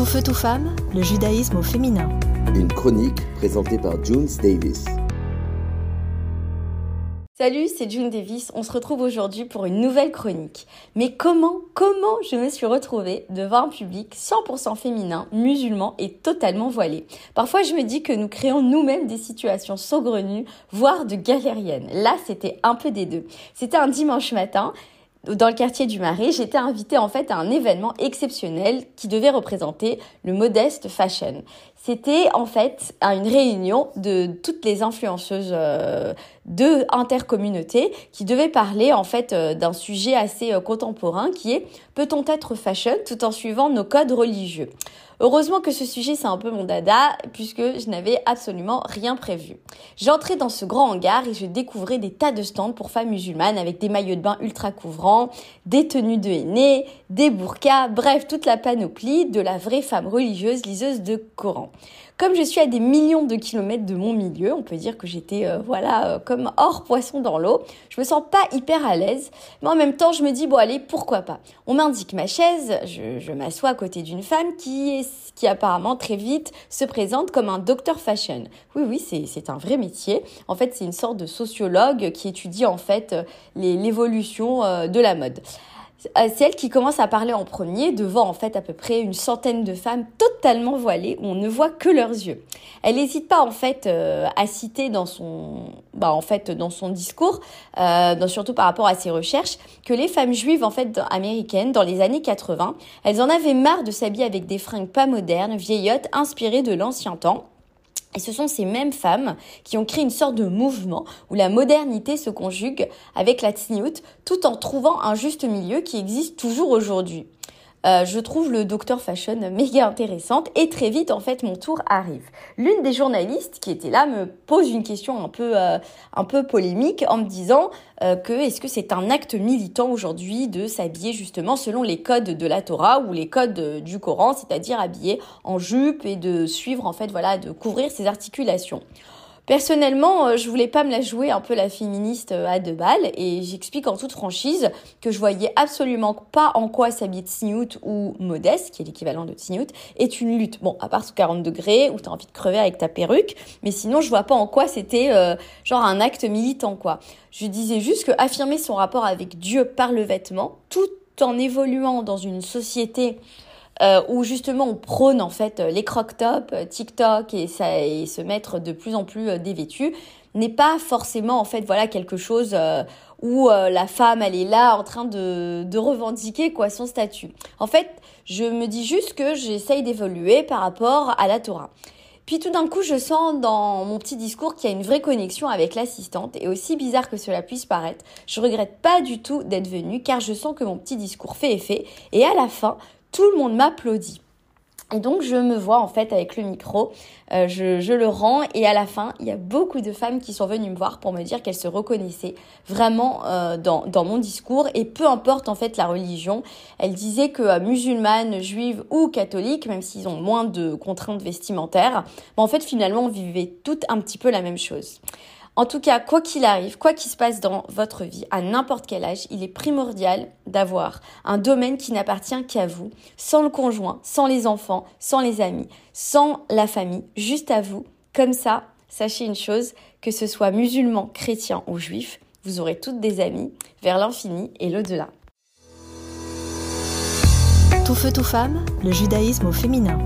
Tout feu, tout femme, le judaïsme au féminin. Une chronique présentée par Junes Davis. Salut, c'est June Davis. On se retrouve aujourd'hui pour une nouvelle chronique. Mais comment, comment je me suis retrouvée devant un public 100% féminin, musulman et totalement voilé? Parfois, je me dis que nous créons nous-mêmes des situations saugrenues, voire de galériennes. Là, c'était un peu des deux. C'était un dimanche matin dans le quartier du Marais, j'étais invitée en fait à un événement exceptionnel qui devait représenter le modeste fashion. C'était en fait une réunion de toutes les influenceuses euh, de intercommunautés qui devaient parler en fait euh, d'un sujet assez euh, contemporain qui est peut-on être fashion tout en suivant nos codes religieux? Heureusement que ce sujet c'est un peu mon dada puisque je n'avais absolument rien prévu. J'entrais dans ce grand hangar et je découvrais des tas de stands pour femmes musulmanes avec des maillots de bain ultra couvrants, des tenues de henné, des burkas, bref toute la panoplie de la vraie femme religieuse liseuse de Coran. Comme je suis à des millions de kilomètres de mon milieu, on peut dire que j'étais euh, voilà euh, comme hors poisson dans l'eau. Je me sens pas hyper à l'aise, mais en même temps je me dis bon allez pourquoi pas? On m'indique ma chaise, je, m'assois à côté d'une femme qui apparemment très vite se présente comme un docteur fashion. Oui oui c'est c'est un vrai métier. En fait c'est une sorte de sociologue qui étudie en fait euh, l'évolution de la mode. Euh, c'est elle qui commence à parler en premier devant en fait à peu près une centaine de femmes totalement voilées où on ne voit que leurs yeux. Elle n'hésite pas en fait euh, à citer dans son bah en fait dans son discours, euh, surtout par rapport à ses recherches, que les femmes juives en fait américaines dans les années 80, elles en avaient marre de s'habiller avec des fringues pas modernes, vieillottes, inspirées de l'ancien temps et ce sont ces mêmes femmes qui ont créé une sorte de mouvement où la modernité se conjugue avec la tsniout tout en trouvant un juste milieu qui existe toujours aujourd'hui. Euh, je trouve le Docteur Fashion méga intéressante et très vite en fait mon tour arrive. L'une des journalistes qui était là me pose une question un peu euh, un peu polémique en me disant euh, que est-ce que c'est un acte militant aujourd'hui de s'habiller justement selon les codes de la Torah ou les codes du Coran, c'est-à-dire habiller en jupe et de suivre en fait voilà de couvrir ses articulations. Personnellement, euh, je voulais pas me la jouer un peu la féministe euh, à deux balles et j'explique en toute franchise que je voyais absolument pas en quoi s'habiller de snoot ou modeste, qui est l'équivalent de snoot, est une lutte. Bon, à part sous 40 degrés où t'as envie de crever avec ta perruque, mais sinon je vois pas en quoi c'était euh, genre un acte militant quoi. Je disais juste que affirmer son rapport avec Dieu par le vêtement, tout en évoluant dans une société euh, où justement on prône en fait les croc-top, euh, TikTok et, ça, et se mettre de plus en plus euh, dévêtu, n'est pas forcément en fait voilà quelque chose euh, où la femme elle est là en train de, de revendiquer quoi son statut. En fait, je me dis juste que j'essaye d'évoluer par rapport à la Torah. Puis tout d'un coup, je sens dans mon petit discours qu'il y a une vraie connexion avec l'assistante et aussi bizarre que cela puisse paraître, je regrette pas du tout d'être venue car je sens que mon petit discours fait effet et à la fin, tout le monde m'applaudit. Et donc je me vois en fait avec le micro, euh, je, le rends et à la fin il y a beaucoup de femmes qui sont venues me voir pour me dire qu'elles se reconnaissaient vraiment euh, dans, mon discours et peu importe en fait la religion, elles disaient que euh, musulmanes, juives ou catholiques, même s'ils ont moins de contraintes vestimentaires, en fait finalement on vivait toutes un petit peu la même chose. En tout cas, quoi qu'il arrive, quoi qu'il se passe dans votre vie, à n'importe quel âge, il est primordial d'avoir un domaine qui n'appartient qu'à vous, sans le conjoint, sans les enfants, sans les amis, sans la famille, juste à vous. Comme ça, sachez une chose, que ce soit musulman, chrétien ou juif, vous aurez toutes des amis vers l'infini et l'au-delà. Tout feu, tout femme, le judaïsme au féminin.